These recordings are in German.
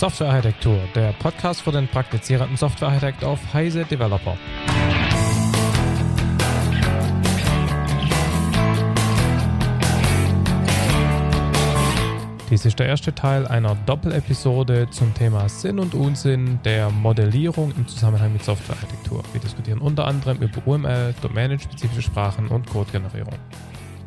Softwarearchitektur, der Podcast für den praktizierenden Softwarearchitekt auf Heise Developer. Dies ist der erste Teil einer Doppelepisode zum Thema Sinn und Unsinn der Modellierung im Zusammenhang mit Softwarearchitektur. Wir diskutieren unter anderem über UML, domänenspezifische Sprachen und Codegenerierung.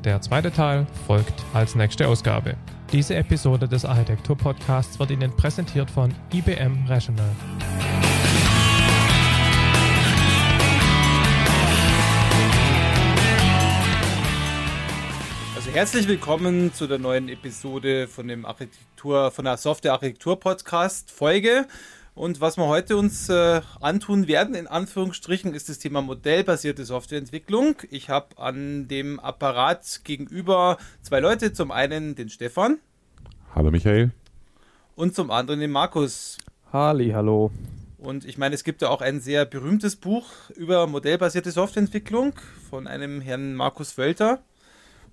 Der zweite Teil folgt als nächste Ausgabe. Diese Episode des Architektur-Podcasts wird Ihnen präsentiert von IBM Rational. Also herzlich willkommen zu der neuen Episode von dem Architektur, von der Software Architektur Podcast Folge. Und was wir heute uns äh, antun werden, in Anführungsstrichen, ist das Thema modellbasierte Softwareentwicklung. Ich habe an dem Apparat gegenüber zwei Leute. Zum einen den Stefan. Hallo Michael. Und zum anderen den Markus. Halli, hallo. Und ich meine, es gibt ja auch ein sehr berühmtes Buch über modellbasierte Softwareentwicklung von einem Herrn Markus Wölter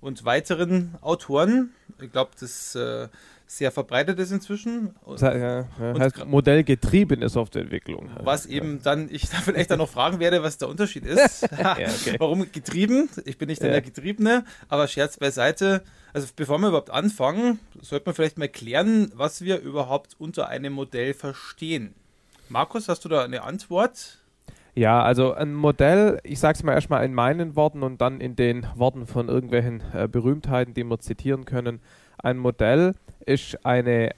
und weiteren Autoren. Ich glaube, das äh, sehr verbreitet ist inzwischen. Das heißt, ja, heißt modellgetriebene Softwareentwicklung. Was eben dann, ich da vielleicht dann noch fragen werde, was der Unterschied ist. ja, okay. Warum getrieben? Ich bin nicht ja. der Getriebene, aber Scherz beiseite. Also bevor wir überhaupt anfangen, sollte man vielleicht mal klären, was wir überhaupt unter einem Modell verstehen. Markus, hast du da eine Antwort? Ja, also ein Modell, ich sage es mal erstmal in meinen Worten und dann in den Worten von irgendwelchen äh, Berühmtheiten, die wir zitieren können. Ein Modell ist eine äh,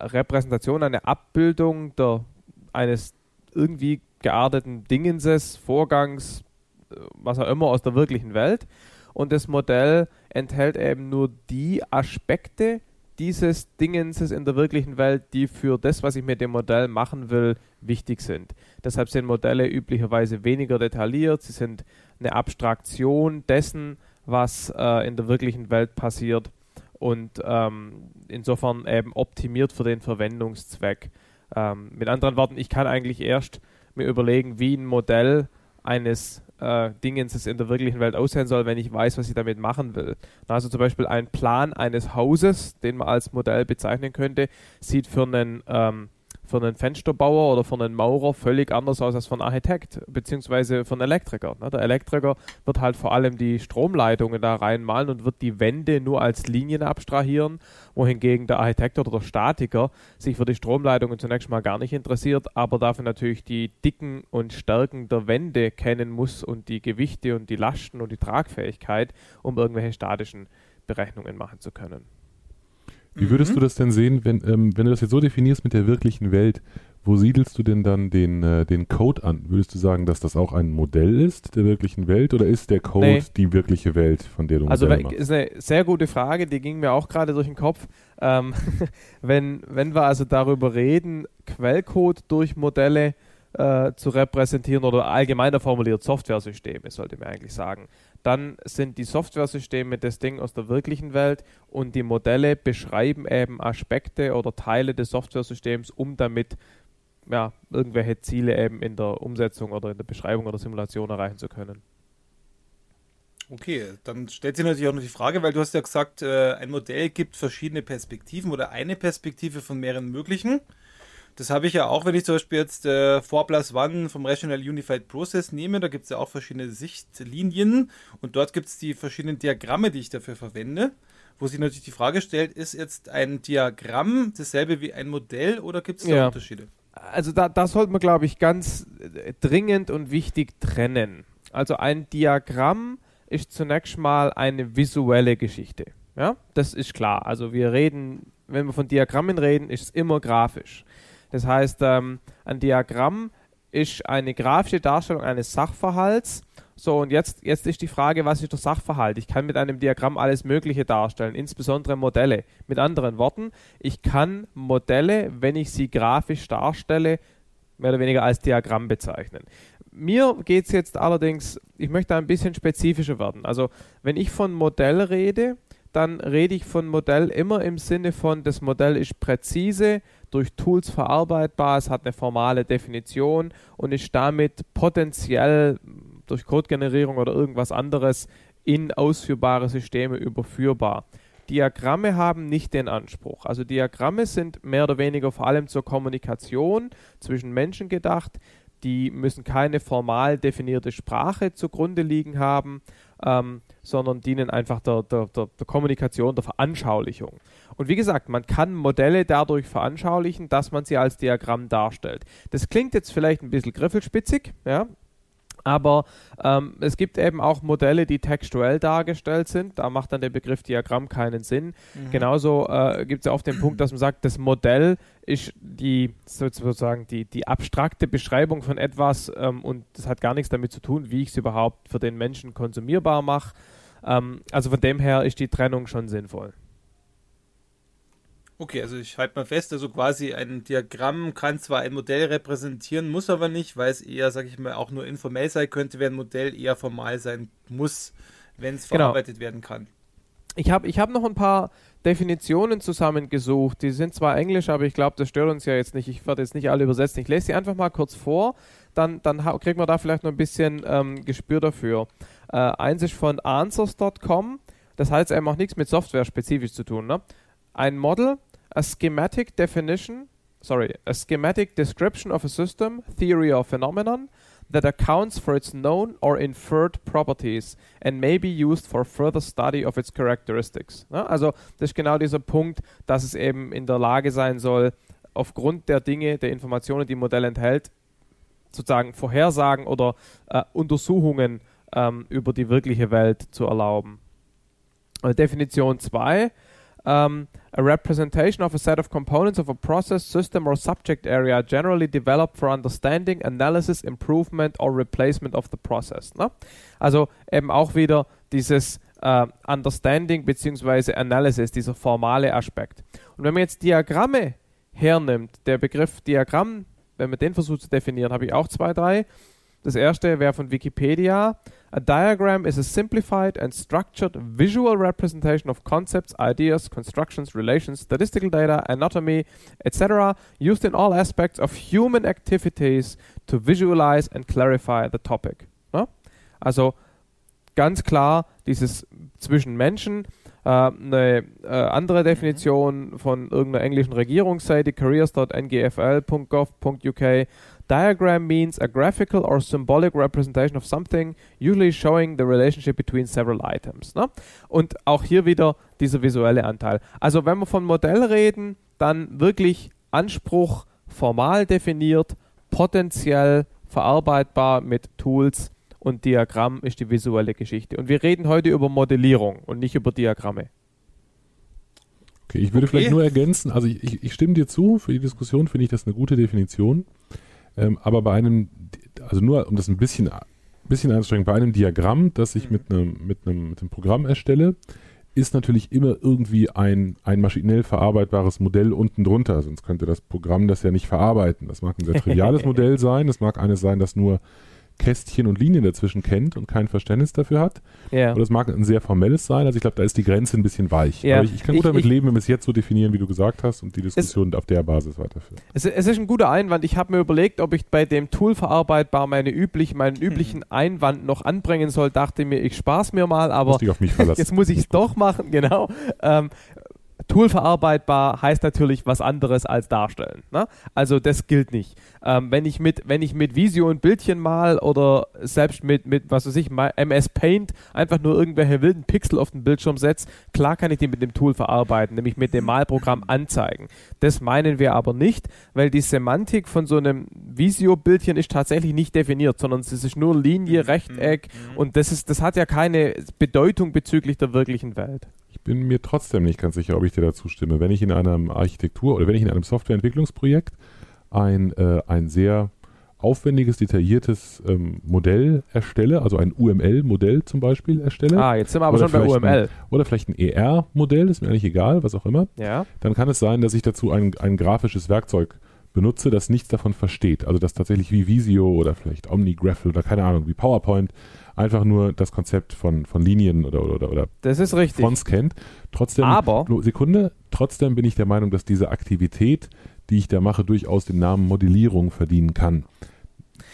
Repräsentation, eine Abbildung der, eines irgendwie gearteten Dingenses, Vorgangs, äh, was auch immer aus der wirklichen Welt. Und das Modell enthält eben nur die Aspekte dieses Dingenses in der wirklichen Welt, die für das, was ich mit dem Modell machen will, wichtig sind. Deshalb sind Modelle üblicherweise weniger detailliert, sie sind eine Abstraktion dessen, was äh, in der wirklichen Welt passiert und ähm, insofern eben optimiert für den Verwendungszweck. Ähm, mit anderen Worten, ich kann eigentlich erst mir überlegen, wie ein Modell eines äh, Dingens in der wirklichen Welt aussehen soll, wenn ich weiß, was ich damit machen will. Also zum Beispiel ein Plan eines Hauses, den man als Modell bezeichnen könnte, sieht für einen ähm, für einen Fensterbauer oder für einen Maurer völlig anders aus als für einen Architekt, beziehungsweise für einen Elektriker. Ne? Der Elektriker wird halt vor allem die Stromleitungen da reinmalen und wird die Wände nur als Linien abstrahieren, wohingegen der Architekt oder der Statiker sich für die Stromleitungen zunächst mal gar nicht interessiert, aber dafür natürlich die Dicken und Stärken der Wände kennen muss und die Gewichte und die Lasten und die Tragfähigkeit, um irgendwelche statischen Berechnungen machen zu können. Wie würdest mhm. du das denn sehen, wenn, ähm, wenn du das jetzt so definierst mit der wirklichen Welt? Wo siedelst du denn dann den, äh, den Code an? Würdest du sagen, dass das auch ein Modell ist der wirklichen Welt oder ist der Code nee. die wirkliche Welt, von der du Also machst? ist eine sehr gute Frage, die ging mir auch gerade durch den Kopf. Ähm, wenn, wenn wir also darüber reden, Quellcode durch Modelle äh, zu repräsentieren oder allgemeiner formuliert Softwaresysteme, sollte man eigentlich sagen, dann sind die Softwaresysteme das Ding aus der wirklichen Welt und die Modelle beschreiben eben Aspekte oder Teile des Softwaresystems, um damit ja, irgendwelche Ziele eben in der Umsetzung oder in der Beschreibung oder Simulation erreichen zu können. Okay, dann stellt sich natürlich auch noch die Frage, weil du hast ja gesagt, äh, ein Modell gibt verschiedene Perspektiven oder eine Perspektive von mehreren möglichen. Das habe ich ja auch, wenn ich zum Beispiel jetzt äh, 4 Plus One vom Rational Unified Process nehme. Da gibt es ja auch verschiedene Sichtlinien und dort gibt es die verschiedenen Diagramme, die ich dafür verwende. Wo sich natürlich die Frage stellt, ist jetzt ein Diagramm dasselbe wie ein Modell oder gibt es da ja. Unterschiede? Also da, da sollte man, glaube ich, ganz äh, dringend und wichtig trennen. Also ein Diagramm ist zunächst mal eine visuelle Geschichte. Ja, das ist klar. Also wir reden, wenn wir von Diagrammen reden, ist es immer grafisch. Das heißt, ähm, ein Diagramm ist eine grafische Darstellung eines Sachverhalts. So, und jetzt, jetzt ist die Frage, was ist der Sachverhalt? Ich kann mit einem Diagramm alles Mögliche darstellen, insbesondere Modelle. Mit anderen Worten, ich kann Modelle, wenn ich sie grafisch darstelle, mehr oder weniger als Diagramm bezeichnen. Mir geht es jetzt allerdings, ich möchte ein bisschen spezifischer werden. Also, wenn ich von Modell rede, dann rede ich von Modell immer im Sinne von, das Modell ist präzise, durch Tools verarbeitbar, es hat eine formale Definition und ist damit potenziell durch Codegenerierung oder irgendwas anderes in ausführbare Systeme überführbar. Diagramme haben nicht den Anspruch. Also Diagramme sind mehr oder weniger vor allem zur Kommunikation zwischen Menschen gedacht. Die müssen keine formal definierte Sprache zugrunde liegen haben, ähm, sondern dienen einfach der, der, der, der Kommunikation, der Veranschaulichung. Und wie gesagt, man kann Modelle dadurch veranschaulichen, dass man sie als Diagramm darstellt. Das klingt jetzt vielleicht ein bisschen griffelspitzig, ja, aber ähm, es gibt eben auch Modelle, die textuell dargestellt sind. Da macht dann der Begriff Diagramm keinen Sinn. Mhm. Genauso äh, gibt es ja oft den Punkt, dass man sagt, das Modell ist die sozusagen die, die abstrakte Beschreibung von etwas ähm, und das hat gar nichts damit zu tun, wie ich es überhaupt für den Menschen konsumierbar mache. Ähm, also von dem her ist die Trennung schon sinnvoll. Okay, also ich halte mal fest, also quasi ein Diagramm kann zwar ein Modell repräsentieren, muss aber nicht, weil es eher, sag ich mal, auch nur informell sein könnte, während ein Modell eher formal sein muss, wenn es genau. verarbeitet werden kann. Ich habe ich hab noch ein paar Definitionen zusammengesucht. Die sind zwar englisch, aber ich glaube, das stört uns ja jetzt nicht. Ich werde jetzt nicht alle übersetzen. Ich lese sie einfach mal kurz vor, dann, dann kriegen wir da vielleicht noch ein bisschen ähm, Gespür dafür. Äh, eins ist von answers.com. Das hat jetzt eben auch nichts mit Software spezifisch zu tun. Ne? Ein Model a schematic definition, sorry, a schematic description of a system, theory or phenomenon that accounts for its known or inferred properties and may be used for further study of its characteristics. Ja, also das ist genau dieser Punkt, dass es eben in der Lage sein soll, aufgrund der Dinge, der Informationen, die ein Modell enthält, sozusagen Vorhersagen oder äh, Untersuchungen ähm, über die wirkliche Welt zu erlauben. Äh, Definition 2 um, a representation of a set of components of a process, system, or subject area generally developed for understanding, analysis, improvement or replacement of the process. Ne? Also eben auch wieder dieses uh, Understanding bzw. Analysis, dieser formale Aspekt. Und wenn man jetzt Diagramme hernimmt, der Begriff Diagramm, wenn man den versucht zu definieren, habe ich auch zwei, drei. Das erste wäre von Wikipedia. A diagram is a simplified and structured visual representation of concepts, ideas, constructions, relations, statistical data, anatomy, etc., used in all aspects of human activities to visualize and clarify the topic. Ja? Also ganz klar dieses zwischen Menschen. Äh, eine äh, andere Definition von irgendeiner englischen Regierungsseite, careers.ngfl.gov.uk, Diagram means a graphical or symbolic representation of something, usually showing the relationship between several items. Ne? Und auch hier wieder dieser visuelle Anteil. Also wenn wir von Modell reden, dann wirklich Anspruch formal definiert, potenziell verarbeitbar mit Tools und Diagramm ist die visuelle Geschichte. Und wir reden heute über Modellierung und nicht über Diagramme. Okay, ich würde okay. vielleicht nur ergänzen, also ich, ich, stimme dir zu, für die Diskussion finde ich das eine gute Definition. Ähm, aber bei einem, also nur um das ein bisschen, bisschen einzustrengen, bei einem Diagramm, das ich mhm. mit einem, mit einem, mit einem Programm erstelle, ist natürlich immer irgendwie ein, ein maschinell verarbeitbares Modell unten drunter, sonst könnte das Programm das ja nicht verarbeiten. Das mag ein sehr triviales Modell sein, das mag eines sein, das nur Kästchen und Linien dazwischen kennt und kein Verständnis dafür hat. Ja. Oder es mag ein sehr formelles sein. Also ich glaube, da ist die Grenze ein bisschen weich. Ja. Aber ich, ich kann gut ich, damit ich, leben, wenn wir es jetzt so definieren, wie du gesagt hast, und die Diskussion es, auf der Basis weiterführen. Es, es, ist ein guter Einwand. Ich habe mir überlegt, ob ich bei dem Tool verarbeitbar meine üblich, meinen hm. üblichen Einwand noch anbringen soll. Dachte mir, ich spaß mir mal, aber jetzt muss ich es doch machen. Genau. Ähm, Tool verarbeitbar heißt natürlich was anderes als darstellen. Ne? Also das gilt nicht. Ähm, wenn ich mit wenn ich mit Visio ein Bildchen mal oder selbst mit mit was weiß ich MS Paint einfach nur irgendwelche wilden Pixel auf den Bildschirm setze, klar kann ich die mit dem Tool verarbeiten, nämlich mit dem Malprogramm anzeigen. Das meinen wir aber nicht, weil die Semantik von so einem Visio-Bildchen ist tatsächlich nicht definiert, sondern es ist nur Linie, mhm. Rechteck mhm. und das ist das hat ja keine Bedeutung bezüglich der wirklichen Welt. Ich bin mir trotzdem nicht ganz sicher, ob ich dir dazu stimme. Wenn ich in einem Architektur oder wenn ich in einem Softwareentwicklungsprojekt ein, äh, ein sehr aufwendiges, detailliertes ähm, Modell erstelle, also ein UML-Modell zum Beispiel erstelle. Ah, jetzt sind wir aber schon bei UML. Ein, oder vielleicht ein ER-Modell, ist mir eigentlich egal, was auch immer. Ja. Dann kann es sein, dass ich dazu ein, ein grafisches Werkzeug benutze, das nichts davon versteht. Also das tatsächlich wie Visio oder vielleicht OmniGraph oder keine Ahnung, wie PowerPoint einfach nur das Konzept von, von Linien oder, oder, oder das ist richtig. Fonts kennt. Trotzdem, Aber, Sekunde, trotzdem bin ich der Meinung, dass diese Aktivität, die ich da mache, durchaus den Namen Modellierung verdienen kann.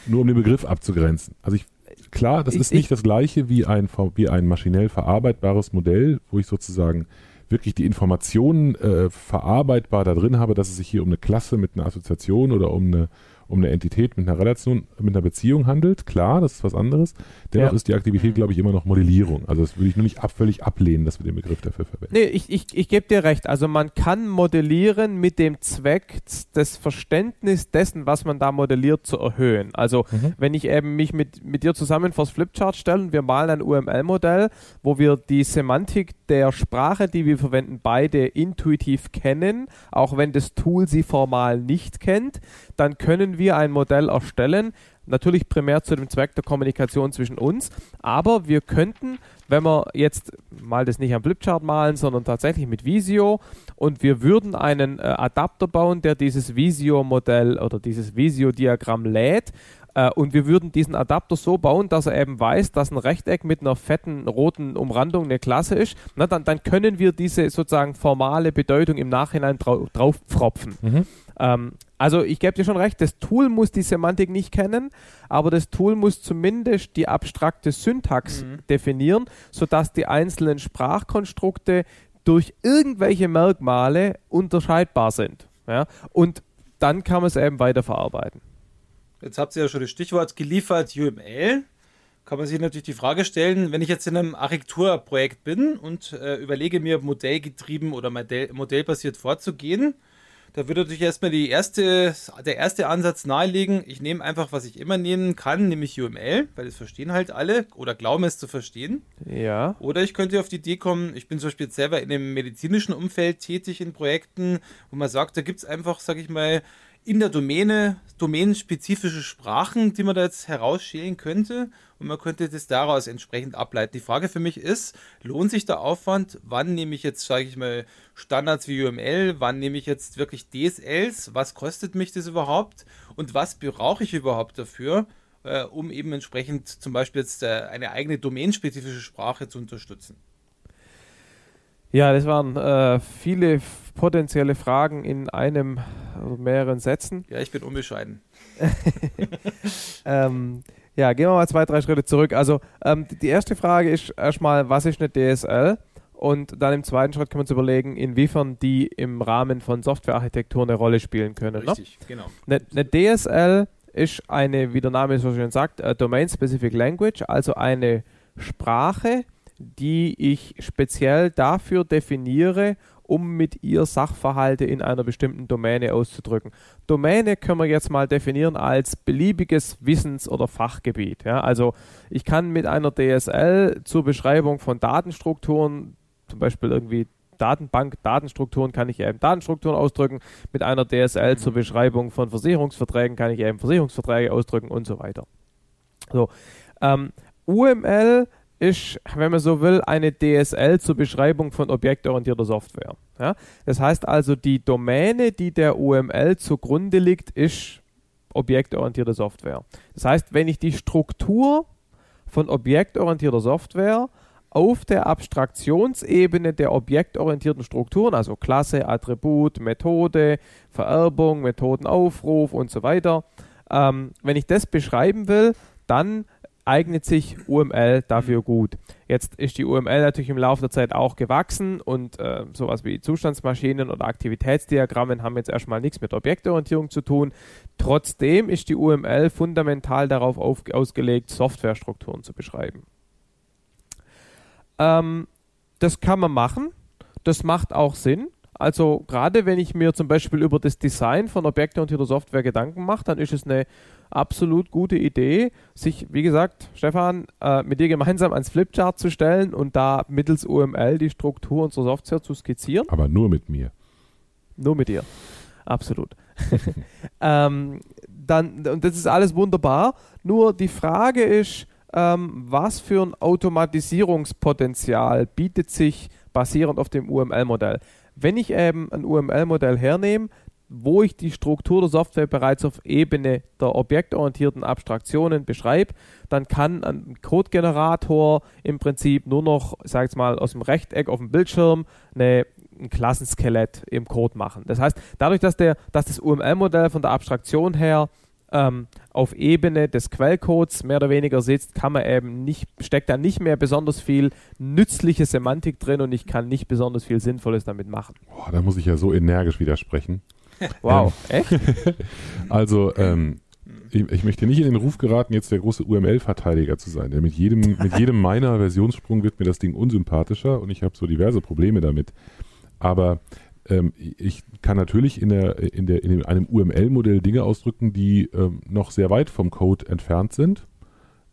Nur um den Begriff abzugrenzen. Also ich, klar, das ich, ist nicht das gleiche wie ein, wie ein maschinell verarbeitbares Modell, wo ich sozusagen wirklich die Informationen äh, verarbeitbar da drin habe, dass es sich hier um eine Klasse mit einer Assoziation oder um eine um eine Entität mit einer Relation, mit einer Beziehung handelt. Klar, das ist was anderes. Dennoch ja. ist die Aktivität, glaube ich, immer noch Modellierung. Also das würde ich nur nicht ab, völlig ablehnen, dass wir den Begriff dafür verwenden. Nee, ich, ich, ich gebe dir recht. Also man kann modellieren mit dem Zweck, das Verständnis dessen, was man da modelliert, zu erhöhen. Also mhm. wenn ich eben mich mit, mit dir zusammen vors Flipchart stelle und wir malen ein UML-Modell, wo wir die Semantik der Sprache, die wir verwenden, beide intuitiv kennen, auch wenn das Tool sie formal nicht kennt, dann können wir ein Modell erstellen, natürlich primär zu dem Zweck der Kommunikation zwischen uns, aber wir könnten, wenn wir jetzt mal das nicht am Flipchart malen, sondern tatsächlich mit Visio und wir würden einen äh, Adapter bauen, der dieses Visio-Modell oder dieses Visio-Diagramm lädt äh, und wir würden diesen Adapter so bauen, dass er eben weiß, dass ein Rechteck mit einer fetten roten Umrandung eine Klasse ist. Na, dann, dann können wir diese sozusagen formale Bedeutung im Nachhinein drau drauf pfropfen. Mhm. Ähm, also ich gebe dir schon recht, das Tool muss die Semantik nicht kennen, aber das Tool muss zumindest die abstrakte Syntax mhm. definieren, sodass die einzelnen Sprachkonstrukte durch irgendwelche Merkmale unterscheidbar sind. Ja? Und dann kann man es eben weiterverarbeiten. Jetzt habt ihr ja schon das Stichwort geliefert, UML. Kann man sich natürlich die Frage stellen, wenn ich jetzt in einem Architekturprojekt bin und äh, überlege mir modellgetrieben oder modell, modellbasiert vorzugehen, da würde natürlich erstmal die erste, der erste Ansatz nahelegen. Ich nehme einfach, was ich immer nehmen kann, nämlich UML, weil das verstehen halt alle oder glauben es zu verstehen. Ja. Oder ich könnte auf die Idee kommen, ich bin zum Beispiel selber in einem medizinischen Umfeld tätig in Projekten, wo man sagt, da gibt es einfach, sag ich mal, in der Domäne domänenspezifische Sprachen, die man da jetzt herausschälen könnte und man könnte das daraus entsprechend ableiten. Die Frage für mich ist, lohnt sich der Aufwand? Wann nehme ich jetzt, sage ich mal, Standards wie UML? Wann nehme ich jetzt wirklich DSLs? Was kostet mich das überhaupt? Und was brauche ich überhaupt dafür, äh, um eben entsprechend zum Beispiel jetzt äh, eine eigene domänenspezifische Sprache zu unterstützen? Ja, das waren äh, viele potenzielle Fragen in einem oder mehreren Sätzen. Ja, ich bin unbescheiden. ähm, ja, gehen wir mal zwei, drei Schritte zurück. Also ähm, die erste Frage ist erstmal, was ist eine DSL? Und dann im zweiten Schritt können wir uns überlegen, inwiefern die im Rahmen von Softwarearchitektur eine Rolle spielen können. Ne? Richtig, ne? genau. Eine, eine DSL ist eine, wie der Name so schön sagt, Domain-Specific Language, also eine Sprache, die ich speziell dafür definiere, um mit ihr Sachverhalte in einer bestimmten Domäne auszudrücken. Domäne können wir jetzt mal definieren als beliebiges Wissens- oder Fachgebiet. Ja? Also ich kann mit einer DSL zur Beschreibung von Datenstrukturen, zum Beispiel irgendwie Datenbank, Datenstrukturen kann ich eben Datenstrukturen ausdrücken. Mit einer DSL zur Beschreibung von Versicherungsverträgen kann ich eben Versicherungsverträge ausdrücken und so weiter. So, ähm, UML ist, wenn man so will, eine DSL zur Beschreibung von objektorientierter Software. Ja? Das heißt also, die Domäne, die der UML zugrunde liegt, ist objektorientierte Software. Das heißt, wenn ich die Struktur von objektorientierter Software auf der Abstraktionsebene der objektorientierten Strukturen, also Klasse, Attribut, Methode, Vererbung, Methodenaufruf und so weiter, ähm, wenn ich das beschreiben will, dann eignet sich UML dafür gut. Jetzt ist die UML natürlich im Laufe der Zeit auch gewachsen und äh, sowas wie Zustandsmaschinen oder Aktivitätsdiagrammen haben jetzt erstmal nichts mit Objektorientierung zu tun. Trotzdem ist die UML fundamental darauf auf, ausgelegt, Softwarestrukturen zu beschreiben. Ähm, das kann man machen. Das macht auch Sinn. Also gerade wenn ich mir zum Beispiel über das Design von objektorientierter Software Gedanken mache, dann ist es eine absolut gute Idee, sich, wie gesagt, Stefan, äh, mit dir gemeinsam ans Flipchart zu stellen und da mittels UML die Struktur unserer Software zu skizzieren. Aber nur mit mir. Nur mit dir. Absolut. ähm, dann, und das ist alles wunderbar. Nur die Frage ist, ähm, was für ein Automatisierungspotenzial bietet sich basierend auf dem UML-Modell. Wenn ich eben ein UML-Modell hernehme, wo ich die Struktur der Software bereits auf Ebene der objektorientierten Abstraktionen beschreibe, dann kann ein Codegenerator im Prinzip nur noch, ich mal, aus dem Rechteck auf dem Bildschirm eine, ein Klassenskelett im Code machen. Das heißt, dadurch, dass, der, dass das UML-Modell von der Abstraktion her ähm, auf Ebene des Quellcodes mehr oder weniger sitzt, kann man eben nicht, steckt da nicht mehr besonders viel nützliche Semantik drin und ich kann nicht besonders viel Sinnvolles damit machen. Boah, da muss ich ja so energisch widersprechen. Wow, echt? Also, ähm, ich, ich, möchte nicht in den Ruf geraten, jetzt der große UML-Verteidiger zu sein. Denn mit jedem, mit jedem meiner Versionssprung wird mir das Ding unsympathischer und ich habe so diverse Probleme damit. Aber ähm, ich kann natürlich in, der, in, der, in einem UML-Modell Dinge ausdrücken, die ähm, noch sehr weit vom Code entfernt sind.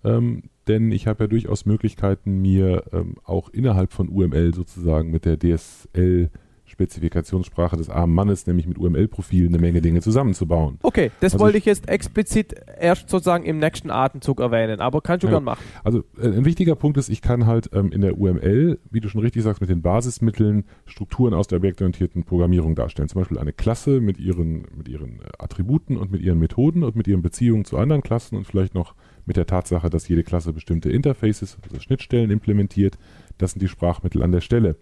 Ähm, denn ich habe ja durchaus Möglichkeiten, mir ähm, auch innerhalb von UML sozusagen mit der DSL Spezifikationssprache des armen Mannes, nämlich mit UML-Profilen, eine Menge Dinge zusammenzubauen. Okay, das also wollte ich jetzt explizit erst sozusagen im nächsten Atemzug erwähnen, aber kannst du ja, gern machen. Also äh, ein wichtiger Punkt ist, ich kann halt ähm, in der UML, wie du schon richtig sagst, mit den Basismitteln Strukturen aus der objektorientierten Programmierung darstellen. Zum Beispiel eine Klasse mit ihren, mit ihren äh, Attributen und mit ihren Methoden und mit ihren Beziehungen zu anderen Klassen und vielleicht noch mit der Tatsache, dass jede Klasse bestimmte Interfaces, also Schnittstellen implementiert. Das sind die Sprachmittel an der Stelle.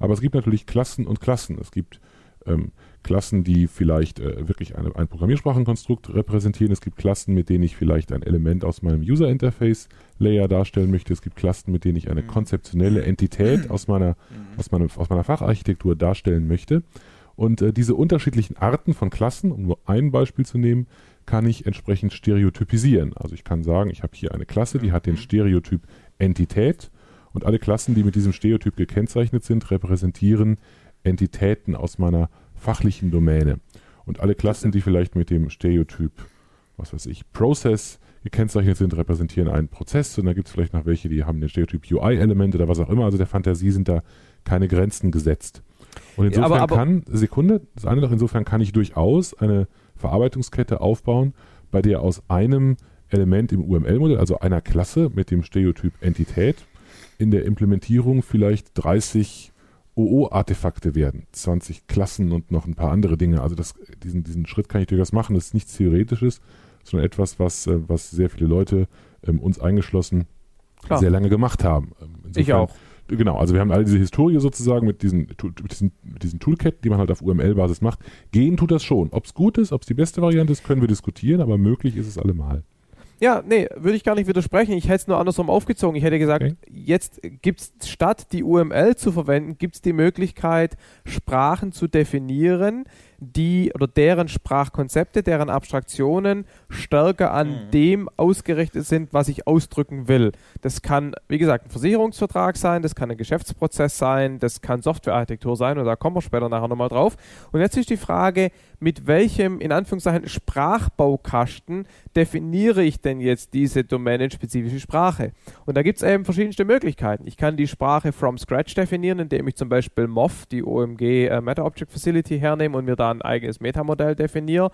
Aber es gibt natürlich Klassen und Klassen. Es gibt ähm, Klassen, die vielleicht äh, wirklich eine, ein Programmiersprachenkonstrukt repräsentieren. Es gibt Klassen, mit denen ich vielleicht ein Element aus meinem User Interface Layer darstellen möchte. Es gibt Klassen, mit denen ich eine mhm. konzeptionelle Entität aus meiner, mhm. aus meinem, aus meiner Facharchitektur darstellen möchte. Und äh, diese unterschiedlichen Arten von Klassen, um nur ein Beispiel zu nehmen, kann ich entsprechend stereotypisieren. Also ich kann sagen, ich habe hier eine Klasse, die hat den mhm. Stereotyp Entität und alle Klassen, die mit diesem Stereotyp gekennzeichnet sind, repräsentieren Entitäten aus meiner fachlichen Domäne. Und alle Klassen, die vielleicht mit dem Stereotyp, was weiß ich, Process gekennzeichnet sind, repräsentieren einen Prozess. Und da gibt es vielleicht noch welche, die haben den Stereotyp UI-Element oder was auch immer. Also der Fantasie sind da keine Grenzen gesetzt. Und insofern ja, aber, aber kann, Sekunde, das eine noch, insofern kann ich durchaus eine Verarbeitungskette aufbauen, bei der aus einem Element im UML-Modell, also einer Klasse mit dem Stereotyp Entität, in der Implementierung vielleicht 30 OO-Artefakte werden, 20 Klassen und noch ein paar andere Dinge. Also das, diesen, diesen Schritt kann ich durchaus machen. Das ist nichts Theoretisches, sondern etwas, was, äh, was sehr viele Leute, ähm, uns eingeschlossen, Klar. sehr lange gemacht haben. Ähm, insofern, ich auch. Genau, also wir haben alle diese Historie sozusagen mit diesen, mit diesen, mit diesen Toolkit, die man halt auf UML-Basis macht. Gehen tut das schon. Ob es gut ist, ob es die beste Variante ist, können wir diskutieren, aber möglich ist es allemal. Ja, nee, würde ich gar nicht widersprechen. Ich hätte es nur andersrum aufgezogen. Ich hätte gesagt, okay. jetzt gibt es statt die UML zu verwenden, gibt es die Möglichkeit, Sprachen zu definieren, die oder deren Sprachkonzepte, deren Abstraktionen stärker an mhm. dem ausgerichtet sind, was ich ausdrücken will. Das kann, wie gesagt, ein Versicherungsvertrag sein, das kann ein Geschäftsprozess sein, das kann Softwarearchitektur sein und da kommen wir später nachher nochmal drauf. Und jetzt ist die Frage, mit welchem, in Anführungszeichen, Sprachbaukasten definiere ich denn jetzt diese domänenspezifische Sprache? Und da gibt es eben verschiedenste Möglichkeiten. Ich kann die Sprache from scratch definieren, indem ich zum Beispiel MOF, die OMG äh, Meta Object Facility, hernehme und mir da ein eigenes Metamodell definiere.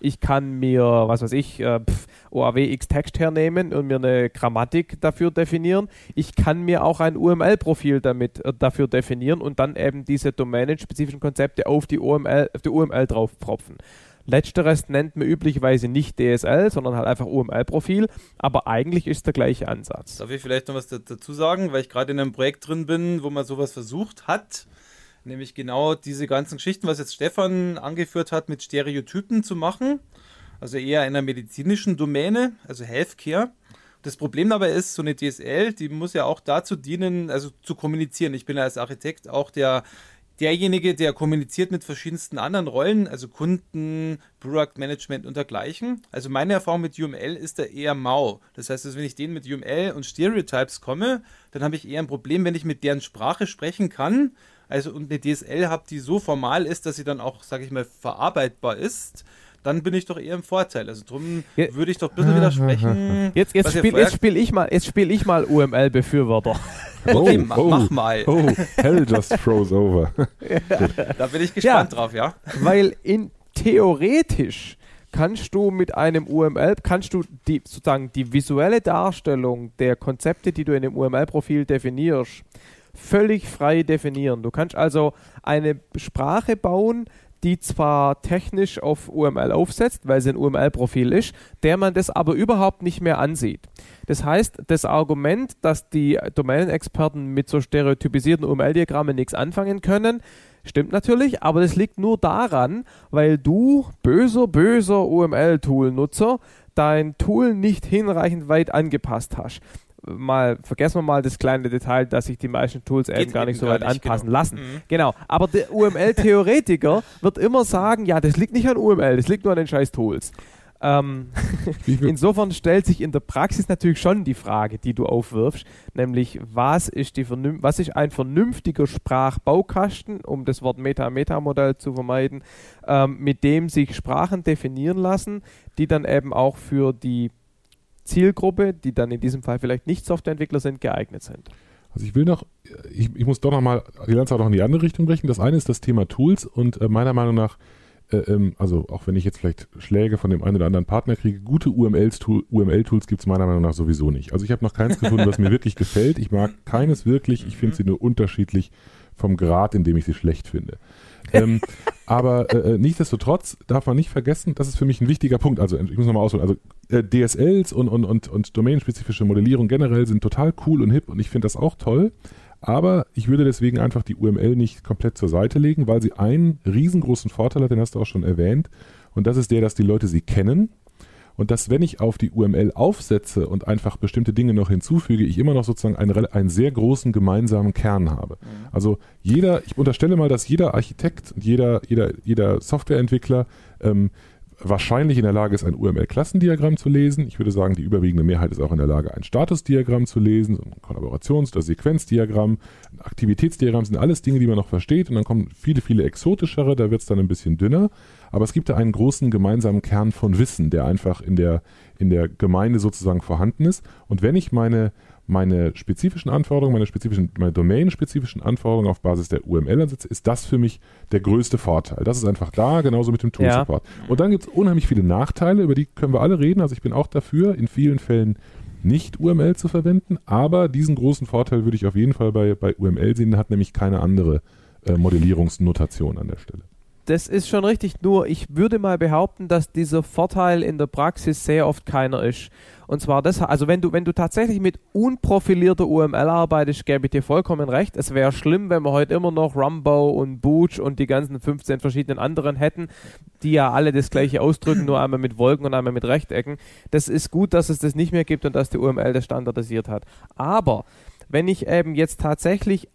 Ich kann mir, was weiß ich, äh, OAW Text hernehmen und mir eine Grammatik dafür definieren. Ich kann mir auch ein UML-Profil damit äh, dafür definieren und dann eben diese domänenspezifischen Konzepte auf die UML, auf die UML drauf propfen. Letzteres nennt man üblicherweise nicht DSL, sondern halt einfach UML-Profil, aber eigentlich ist der gleiche Ansatz. Darf ich vielleicht noch was dazu sagen, weil ich gerade in einem Projekt drin bin, wo man sowas versucht hat, nämlich genau diese ganzen Geschichten, was jetzt Stefan angeführt hat, mit Stereotypen zu machen, also eher einer medizinischen Domäne, also Healthcare. Das Problem dabei ist, so eine DSL, die muss ja auch dazu dienen, also zu kommunizieren. Ich bin als Architekt auch der derjenige, der kommuniziert mit verschiedensten anderen Rollen, also Kunden, Product Management und dergleichen. Also meine Erfahrung mit UML ist da eher mau. Das heißt, dass wenn ich denen mit UML und Stereotypes komme, dann habe ich eher ein Problem, wenn ich mit deren Sprache sprechen kann. Also und eine DSL habe, die so formal ist, dass sie dann auch, sage ich mal, verarbeitbar ist dann bin ich doch eher im Vorteil. Also drum würde ich doch ein bisschen widersprechen. Jetzt, jetzt spiele spiel ich mal, spiel ich mal UML-Befürworter. okay, oh, oh, mach mal. Oh, hell just froze over. Da bin ich gespannt ja, drauf, ja. Weil in theoretisch kannst du mit einem UML, kannst du die sozusagen die visuelle Darstellung der Konzepte, die du in dem UML-Profil definierst, völlig frei definieren. Du kannst also eine Sprache bauen, die zwar technisch auf UML aufsetzt, weil sie ein UML-Profil ist, der man das aber überhaupt nicht mehr ansieht. Das heißt, das Argument, dass die Domänenexperten mit so stereotypisierten UML-Diagrammen nichts anfangen können, stimmt natürlich, aber das liegt nur daran, weil du, böser, böser UML-Tool-Nutzer, dein Tool nicht hinreichend weit angepasst hast, mal, vergessen wir mal das kleine Detail, dass sich die meisten Tools Geht eben gar nicht so weit nicht, anpassen genau. lassen. Mhm. Genau. Aber der UML-Theoretiker wird immer sagen, ja, das liegt nicht an UML, das liegt nur an den scheiß Tools. Ähm, insofern stellt sich in der Praxis natürlich schon die Frage, die du aufwirfst, nämlich was ist, die was ist ein vernünftiger Sprachbaukasten, um das Wort Meta-Meta-Modell zu vermeiden, ähm, mit dem sich Sprachen definieren lassen, die dann eben auch für die Zielgruppe, die dann in diesem Fall vielleicht nicht Softwareentwickler sind, geeignet sind. Also ich will noch, ich, ich muss doch noch mal die Lanze auch noch in die andere Richtung brechen. Das eine ist das Thema Tools und äh, meiner Meinung nach äh, ähm, also auch wenn ich jetzt vielleicht Schläge von dem einen oder anderen Partner kriege, gute UML-Tools UML gibt es meiner Meinung nach sowieso nicht. Also ich habe noch keins gefunden, was mir wirklich gefällt. Ich mag keines wirklich. Ich finde sie nur unterschiedlich vom Grad, in dem ich sie schlecht finde. Ähm, aber äh, äh, nichtsdestotrotz darf man nicht vergessen, das ist für mich ein wichtiger Punkt. Also ich muss nochmal ausholen. Also äh, DSLs und, und, und, und domainspezifische Modellierung generell sind total cool und hip und ich finde das auch toll. Aber ich würde deswegen einfach die UML nicht komplett zur Seite legen, weil sie einen riesengroßen Vorteil hat, den hast du auch schon erwähnt. Und das ist der, dass die Leute sie kennen. Und dass, wenn ich auf die UML aufsetze und einfach bestimmte Dinge noch hinzufüge, ich immer noch sozusagen einen, einen sehr großen gemeinsamen Kern habe. Mhm. Also jeder, ich unterstelle mal, dass jeder Architekt und jeder, jeder, jeder Softwareentwickler ähm, wahrscheinlich in der Lage ist, ein UML-Klassendiagramm zu lesen. Ich würde sagen, die überwiegende Mehrheit ist auch in der Lage, ein Statusdiagramm zu lesen, so ein Kollaborations- oder Sequenzdiagramm, Aktivitätsdiagramm sind alles Dinge, die man noch versteht. Und dann kommen viele, viele exotischere, da wird es dann ein bisschen dünner. Aber es gibt da einen großen gemeinsamen Kern von Wissen, der einfach in der, in der Gemeinde sozusagen vorhanden ist. Und wenn ich meine meine spezifischen Anforderungen, meine spezifischen, meine domain-spezifischen Anforderungen auf Basis der UML ansetze, ist das für mich der größte Vorteil. Das ist einfach da, genauso mit dem Tool-Support. Ja. Und dann gibt es unheimlich viele Nachteile, über die können wir alle reden. Also ich bin auch dafür, in vielen Fällen nicht UML zu verwenden, aber diesen großen Vorteil würde ich auf jeden Fall bei, bei UML sehen, hat nämlich keine andere äh, Modellierungsnotation an der Stelle. Das ist schon richtig, nur ich würde mal behaupten, dass dieser Vorteil in der Praxis sehr oft keiner ist. Und zwar das, also wenn du, wenn du tatsächlich mit unprofilierter UML arbeitest, gebe ich dir vollkommen recht. Es wäre schlimm, wenn wir heute immer noch Rumbo und Booch und die ganzen 15 verschiedenen anderen hätten, die ja alle das gleiche ausdrücken, nur einmal mit Wolken und einmal mit Rechtecken. Das ist gut, dass es das nicht mehr gibt und dass die UML das standardisiert hat. Aber wenn ich eben jetzt tatsächlich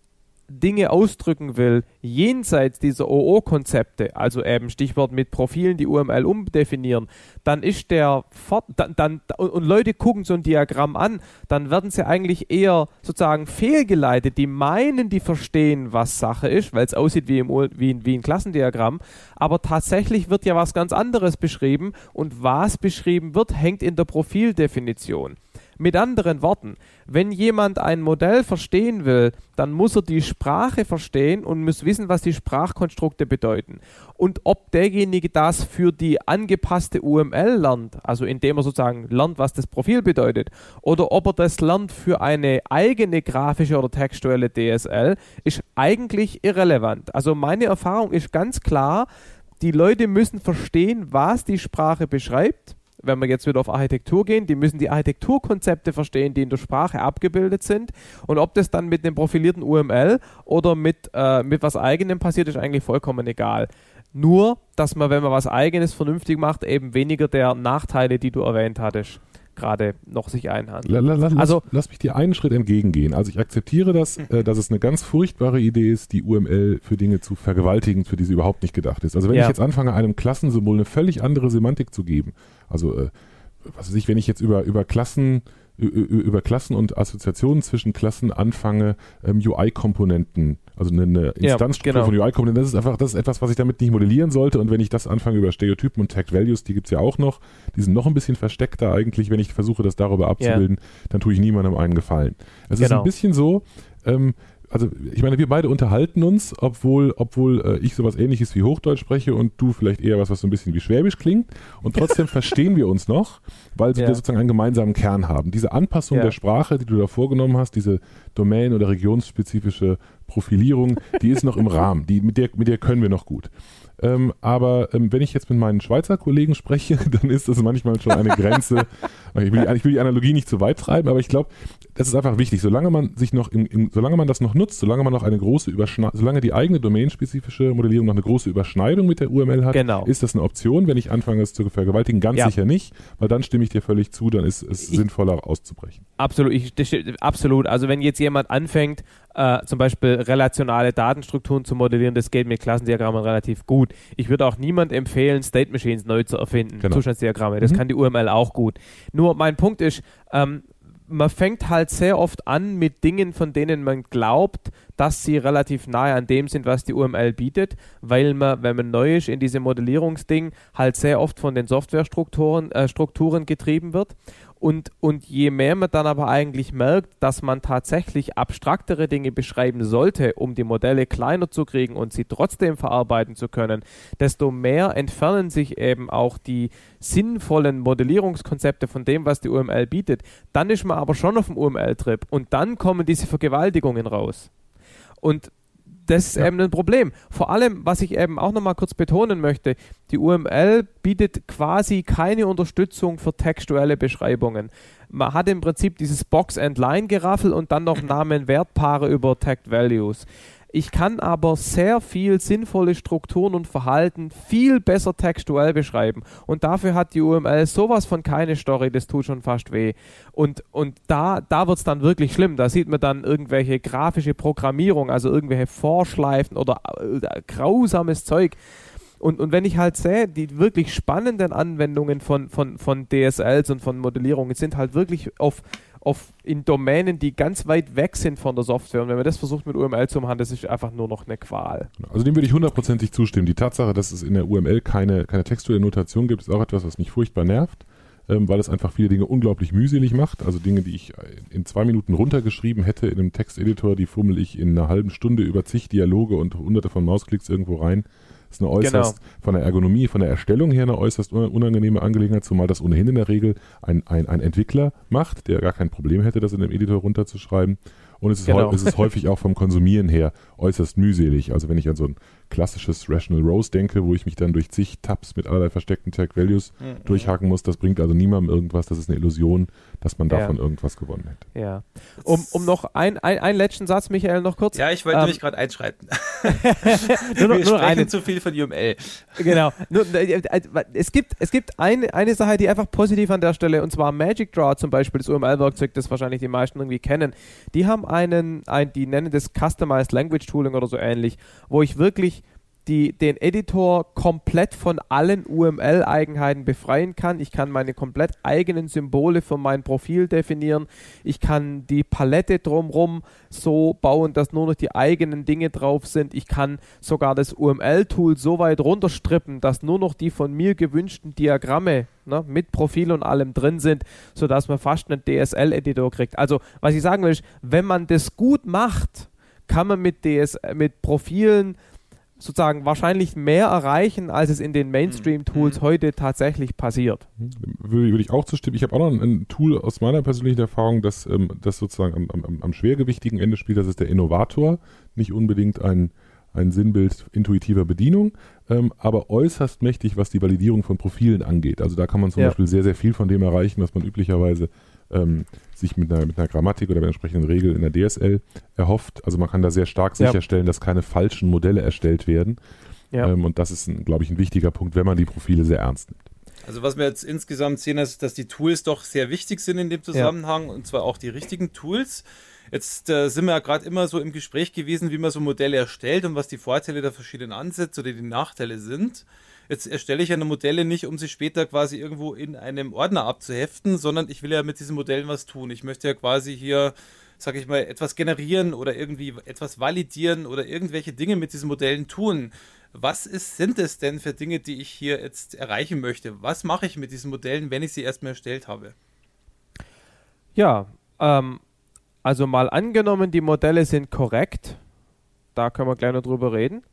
Dinge ausdrücken will, jenseits dieser OO-Konzepte, also eben Stichwort mit Profilen die UML umdefinieren, dann ist der Fort, dann, dann, und Leute gucken so ein Diagramm an, dann werden sie eigentlich eher sozusagen fehlgeleitet, die meinen, die verstehen, was Sache ist, weil es aussieht wie, im, wie, wie ein Klassendiagramm, aber tatsächlich wird ja was ganz anderes beschrieben und was beschrieben wird, hängt in der Profildefinition. Mit anderen Worten, wenn jemand ein Modell verstehen will, dann muss er die Sprache verstehen und muss wissen, was die Sprachkonstrukte bedeuten. Und ob derjenige das für die angepasste UML lernt, also indem er sozusagen lernt, was das Profil bedeutet, oder ob er das lernt für eine eigene grafische oder textuelle DSL, ist eigentlich irrelevant. Also meine Erfahrung ist ganz klar, die Leute müssen verstehen, was die Sprache beschreibt wenn wir jetzt wieder auf Architektur gehen, die müssen die Architekturkonzepte verstehen, die in der Sprache abgebildet sind. Und ob das dann mit einem profilierten UML oder mit, äh, mit was Eigenem passiert, ist eigentlich vollkommen egal. Nur, dass man, wenn man was Eigenes vernünftig macht, eben weniger der Nachteile, die du erwähnt hattest, gerade noch sich einhandelt. La, la, la, also, lass, lass, mich dir einen Schritt entgegengehen. Also ich akzeptiere das, äh, dass es eine ganz furchtbare Idee ist, die UML für Dinge zu vergewaltigen, für die sie überhaupt nicht gedacht ist. Also wenn ja. ich jetzt anfange, einem Klassensymbol eine völlig andere Semantik zu geben, also äh, was weiß ich, wenn ich jetzt über, über Klassen über Klassen und Assoziationen zwischen Klassen anfange, ähm, UI-Komponenten, also eine, eine Instanzstruktur ja, genau. von UI-Komponenten, das ist einfach, das ist etwas, was ich damit nicht modellieren sollte. Und wenn ich das anfange über Stereotypen und Tagged Values, die gibt es ja auch noch, die sind noch ein bisschen versteckter eigentlich, wenn ich versuche, das darüber abzubilden, ja. dann tue ich niemandem einen Gefallen. Es genau. ist ein bisschen so, ähm, also ich meine, wir beide unterhalten uns, obwohl, obwohl äh, ich sowas ähnliches wie Hochdeutsch spreche und du vielleicht eher was, was so ein bisschen wie Schwäbisch klingt. Und trotzdem verstehen wir uns noch, weil ja. wir sozusagen einen gemeinsamen Kern haben. Diese Anpassung ja. der Sprache, die du da vorgenommen hast, diese domain- oder regionsspezifische Profilierung, die ist noch im Rahmen, die, mit, der, mit der können wir noch gut. Ähm, aber ähm, wenn ich jetzt mit meinen Schweizer Kollegen spreche, dann ist das manchmal schon eine Grenze. ich, will, ich will die Analogie nicht zu weit treiben, aber ich glaube, das ist einfach wichtig. Solange man sich noch, im, im, solange man das noch nutzt, solange man noch eine große Überschneidung, solange die eigene domainspezifische Modellierung noch eine große Überschneidung mit der UML hat, Genau. ist das eine Option. Wenn ich anfange, es zu vergewaltigen, ganz Ja. sicher nicht, weil dann stimme ich dir völlig zu, dann ist es Ich- sinnvoller auszubrechen. Absolut, ich, absolut. Also wenn jetzt jemand anfängt, äh, zum Beispiel relationale Datenstrukturen zu modellieren, das geht mit Klassendiagrammen relativ gut. Ich würde auch niemand empfehlen, State Machines neu zu erfinden, Genau. Zustandsdiagramme. Das Mhm. kann die UML auch gut. Nur mein Punkt ist, ähm, man fängt halt sehr oft an mit Dingen, von denen man glaubt, dass sie relativ nahe an dem sind, was die UML bietet, weil man, wenn man neu ist in diesem Modellierungsding, halt sehr oft von den Softwarestrukturen äh, Strukturen getrieben wird. Und, und je mehr man dann aber eigentlich merkt, dass man tatsächlich abstraktere Dinge beschreiben sollte, um die Modelle kleiner zu kriegen und sie trotzdem verarbeiten zu können, desto mehr entfernen sich eben auch die sinnvollen Modellierungskonzepte von dem, was die UML bietet. Dann ist man aber schon auf dem UML-Trip und dann kommen diese Vergewaltigungen raus. Und das ist Ja. eben ein Problem. Vor allem, was ich eben auch nochmal kurz betonen möchte, die UML bietet quasi keine Unterstützung für textuelle Beschreibungen. Man hat im Prinzip dieses Box-and-Line-Geraffel und dann noch Namen-Wertpaare über Tagged Values. Ich kann aber sehr viel sinnvolle Strukturen und Verhalten viel besser textuell beschreiben. Und dafür hat die UML sowas von keine Story, das tut schon fast weh. Und, und da, da wird es dann wirklich schlimm. Da sieht man dann irgendwelche grafische Programmierung, also irgendwelche Vorschleifen oder äh, grausames Zeug. Und, und wenn ich halt sehe, die wirklich spannenden Anwendungen von, von, von DSLs und von Modellierungen sind halt wirklich auf, auf in Domänen, die ganz weit weg sind von der Software. Und wenn man das versucht mit UML zu machen, das ist einfach nur noch eine Qual. Also dem würde ich hundertprozentig zustimmen. Die Tatsache, dass es in der UML keine, keine textuelle Notation gibt, ist auch etwas, was mich furchtbar nervt, ähm, weil es einfach viele Dinge unglaublich mühselig macht. Also Dinge, die ich in zwei Minuten runtergeschrieben hätte in einem Texteditor, die fummel ich in einer halben Stunde über zig Dialoge und hunderte von Mausklicks irgendwo rein. Ist eine äußerst, von der Ergonomie, von der Erstellung her eine äußerst un- unangenehme Angelegenheit, zumal das ohnehin in der Regel ein, ein, ein Entwickler macht, der gar kein Problem hätte, das in dem Editor runterzuschreiben. Und es ist, Genau. es ist häufig auch vom Konsumieren her äußerst mühselig. Also wenn ich an so ein klassisches Rational Rose denke, wo ich mich dann durch zig Tabs mit allerlei versteckten Tag Values Mhm. durchhaken muss, das bringt also niemandem irgendwas. Das ist eine Illusion, dass man Ja. davon irgendwas gewonnen hätte. Ja. Um, um noch ein, ein, einen letzten Satz, Michael, noch kurz. Ja, ich wollte Ähm, nämlich gerade einschreiten. nur, noch- Wir nur sprechen eine, zu viel von UML. genau. Nur, äh, äh, es gibt, es gibt eine, eine Sache, die einfach positiv an der Stelle, und zwar Magic Draw zum Beispiel, das UML-Werkzeug, das wahrscheinlich die meisten irgendwie kennen. Die haben einen, ein, die nennen das Customized Language Tooling oder so ähnlich, wo ich wirklich die, den Editor komplett von allen UML-Eigenheiten befreien kann. Ich kann meine komplett eigenen Symbole für mein Profil definieren. Ich kann die Palette drumherum so bauen, dass nur noch die eigenen Dinge drauf sind. Ich kann sogar das UML-Tool so weit runterstrippen, dass nur noch die von mir gewünschten Diagramme ne, mit Profil und allem drin sind, sodass man fast einen DSL-Editor kriegt. Also, was ich sagen will, ist, wenn man das gut macht, kann man mit, DS, mit Profilen sozusagen wahrscheinlich mehr erreichen, als es in den Mainstream-Tools Mhm. heute tatsächlich passiert. Würde, würde ich auch zustimmen. Ich habe auch noch ein, ein Tool aus meiner persönlichen Erfahrung, das, ähm, das sozusagen am, am, am schwergewichtigen Ende spielt. Das ist der Innovator. Nicht unbedingt ein, ein Sinnbild intuitiver Bedienung, ähm, aber äußerst mächtig, was die Validierung von Profilen angeht. Also da kann man zum Ja. Beispiel sehr, sehr viel von dem erreichen, was man üblicherweise ähm, sich mit einer, mit einer Grammatik oder mit entsprechenden Regeln in der DSL erhofft. Also man kann da sehr stark Ja. sicherstellen, dass keine falschen Modelle erstellt werden. Ja. Ähm, und das ist, ein, glaube ich, ein wichtiger Punkt, wenn man die Profile sehr ernst nimmt. Also was wir jetzt insgesamt sehen, ist, dass die Tools doch sehr wichtig sind in dem Zusammenhang und zwar auch die richtigen Tools. Jetzt äh, sind wir ja gerade immer so im Gespräch gewesen, wie man so Modelle erstellt und was die Vorteile der verschiedenen Ansätze oder die Nachteile sind. Jetzt erstelle ich ja eine Modelle nicht, um sie später quasi irgendwo in einem Ordner abzuheften, sondern ich will ja mit diesen Modellen was tun. Ich möchte ja quasi hier, sag ich mal, etwas generieren oder irgendwie etwas validieren oder irgendwelche Dinge mit diesen Modellen tun. Was ist, sind es denn für Dinge, die ich hier jetzt erreichen möchte? Was mache ich mit diesen Modellen, wenn ich sie erstmal erstellt habe? Ja, ähm, also mal angenommen, die Modelle sind korrekt, da können wir gleich noch drüber reden,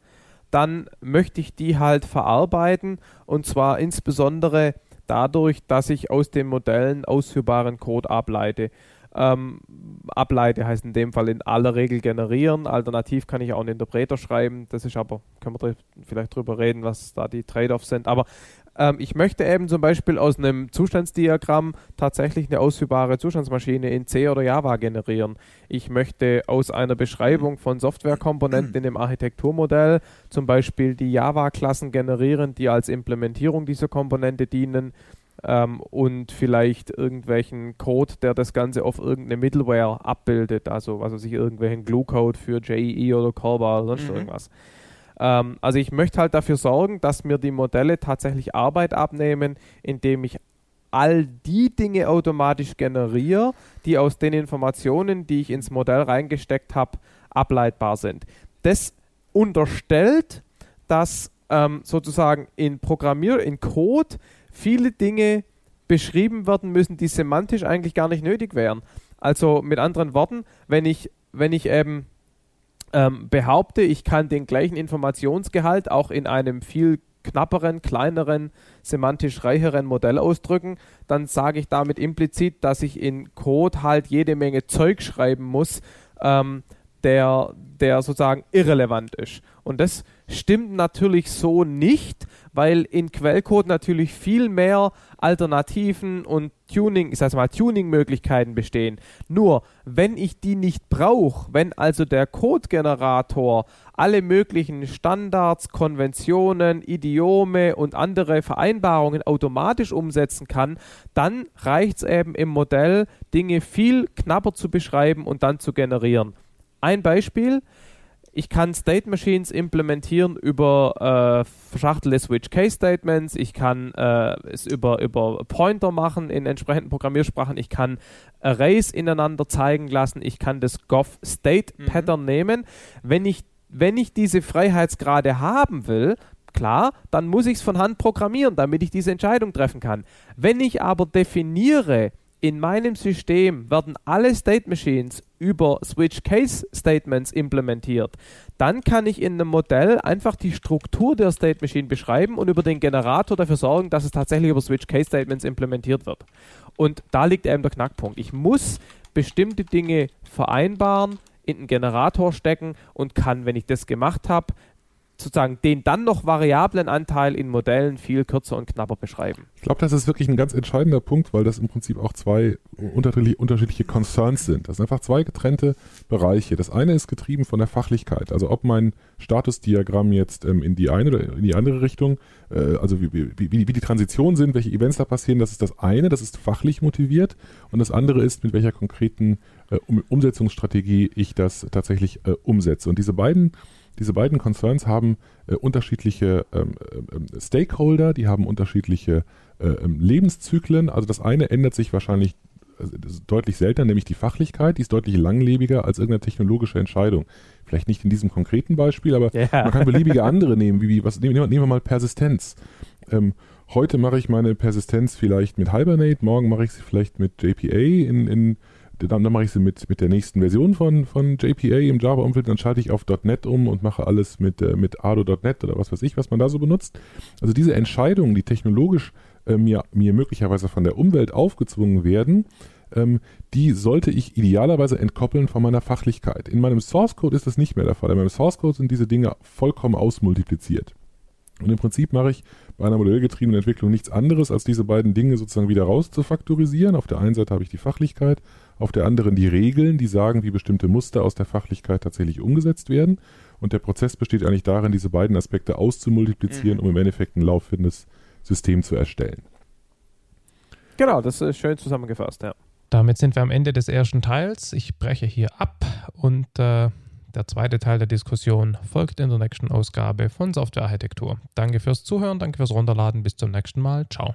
dann möchte ich die halt verarbeiten und zwar insbesondere dadurch, dass ich aus den Modellen ausführbaren Code ableite. Ähm, ableite, heißt in dem Fall in aller Regel generieren. Alternativ kann ich auch einen Interpreter schreiben. Das ist aber, können wir vielleicht drüber reden, was da die Trade-offs sind. Aber ähm, ich möchte eben zum Beispiel aus einem Zustandsdiagramm tatsächlich eine ausführbare Zustandsmaschine in C oder Java generieren. Ich möchte aus einer Beschreibung von Softwarekomponenten in dem Architekturmodell zum Beispiel die Java-Klassen generieren, die als Implementierung dieser Komponente dienen ähm, und vielleicht irgendwelchen Code, der das Ganze auf irgendeine Middleware abbildet, also was weiß ich, irgendwelchen Glue-Code für JEE oder Corba oder sonst mhm. irgendwas. Ähm, also ich möchte halt dafür sorgen, dass mir die Modelle tatsächlich Arbeit abnehmen, indem ich all die Dinge automatisch generiere, die aus den Informationen, die ich ins Modell reingesteckt habe, ableitbar sind. Das unterstellt, dass ähm, sozusagen in Programmier, in Code viele Dinge beschrieben werden müssen, die semantisch eigentlich gar nicht nötig wären. Also mit anderen Worten, wenn ich, wenn ich eben ähm, behaupte, ich kann den gleichen Informationsgehalt auch in einem viel knapperen, kleineren, semantisch reicheren Modell ausdrücken, dann sage ich damit implizit, dass ich in Code halt jede Menge Zeug schreiben muss, ähm, der, der sozusagen irrelevant ist. Und das stimmt natürlich so nicht, weil in Quellcode natürlich viel mehr Alternativen und Tuning, ich sag mal Tuning-Möglichkeiten bestehen. Nur, wenn ich die nicht brauche, wenn also der Code-Generator alle möglichen Standards, Konventionen, Idiome und andere Vereinbarungen automatisch umsetzen kann, dann reicht es eben im Modell, Dinge viel knapper zu beschreiben und dann zu generieren. Ein Beispiel, ich kann State Machines implementieren über äh, verschachtelte Switch Case Statements. Ich kann äh, es über, über Pointer machen in entsprechenden Programmiersprachen. Ich kann Arrays ineinander zeigen lassen. Ich kann das Gov State mhm. Pattern nehmen. Wenn ich, wenn ich diese Freiheitsgrade haben will, klar, dann muss ich es von Hand programmieren, damit ich diese Entscheidung treffen kann. Wenn ich aber definiere, in meinem System werden alle State Machines über Switch Case Statements implementiert. Dann kann ich in einem Modell einfach die Struktur der State Machine beschreiben und über den Generator dafür sorgen, dass es tatsächlich über Switch Case Statements implementiert wird. Und da liegt eben der Knackpunkt. Ich muss bestimmte Dinge vereinbaren, in den Generator stecken und kann, wenn ich das gemacht habe, sozusagen den dann noch variablen Anteil in Modellen viel kürzer und knapper beschreiben. Ich glaube, das ist wirklich ein ganz entscheidender Punkt, weil das im Prinzip auch zwei unterschiedliche, Concerns sind. Das sind einfach zwei getrennte Bereiche. Das eine ist getrieben von der Fachlichkeit, also ob mein Statusdiagramm jetzt ähm, in die eine oder in die andere Richtung, äh, also wie, wie, wie, wie die Transitionen sind, welche Events da passieren, das ist das eine, das ist fachlich motiviert und das andere ist, mit welcher konkreten äh, Umsetzungsstrategie ich das tatsächlich äh, umsetze. Und diese beiden diese beiden Concerns haben äh, unterschiedliche ähm, äh, Stakeholder, die haben unterschiedliche äh, ähm, Lebenszyklen. Also das eine ändert sich wahrscheinlich also deutlich seltener, nämlich die Fachlichkeit, die ist deutlich langlebiger als irgendeine technologische Entscheidung. Vielleicht nicht in diesem konkreten Beispiel, aber yeah. man kann beliebige andere nehmen, wie, wie was nehmen, nehmen wir mal Persistenz. Ähm, heute mache ich meine Persistenz vielleicht mit Hibernate, morgen mache ich sie vielleicht mit JPA in, in dann, dann mache ich sie mit, mit der nächsten Version von, von JPA im Java-Umfeld, dann schalte ich auf .NET um und mache alles mit, äh, mit Ado.NET oder was weiß ich, was man da so benutzt. Also diese Entscheidungen, die technologisch äh, mir, mir möglicherweise von der Umwelt aufgezwungen werden, ähm, die sollte ich idealerweise entkoppeln von meiner Fachlichkeit. In meinem Source Code ist das nicht mehr der Fall. In meinem Source Code sind diese Dinge vollkommen ausmultipliziert. Und im Prinzip mache ich bei einer modellgetriebenen Entwicklung nichts anderes, als diese beiden Dinge sozusagen wieder rauszufaktorisieren. Auf der einen Seite habe ich die Fachlichkeit, auf der anderen die Regeln, die sagen, wie bestimmte Muster aus der Fachlichkeit tatsächlich umgesetzt werden. Und der Prozess besteht eigentlich darin, diese beiden Aspekte auszumultiplizieren, mhm. um im Endeffekt ein laufendes System zu erstellen. Genau, das ist schön zusammengefasst, ja. Damit sind wir am Ende des ersten Teils. Ich breche hier ab und äh, der zweite Teil der Diskussion folgt in der nächsten Ausgabe von Softwarearchitektur. Danke fürs Zuhören, danke fürs Runterladen. Bis zum nächsten Mal. Ciao.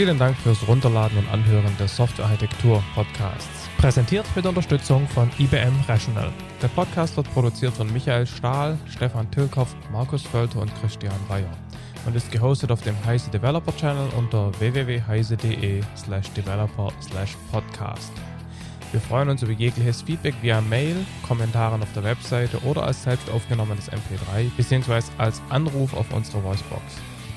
Vielen Dank fürs Runterladen und Anhören des Softwarearchitektur Podcasts. Präsentiert mit Unterstützung von IBM Rational. Der Podcast wird produziert von Michael Stahl, Stefan Tilkoff, Markus Völter und Christian Weyer und ist gehostet auf dem Heise Developer Channel unter www.heise.de slash developer slash podcast. Wir freuen uns über jegliches Feedback via Mail, Kommentaren auf der Webseite oder als selbst aufgenommenes MP3 bzw. als Anruf auf unsere Voicebox.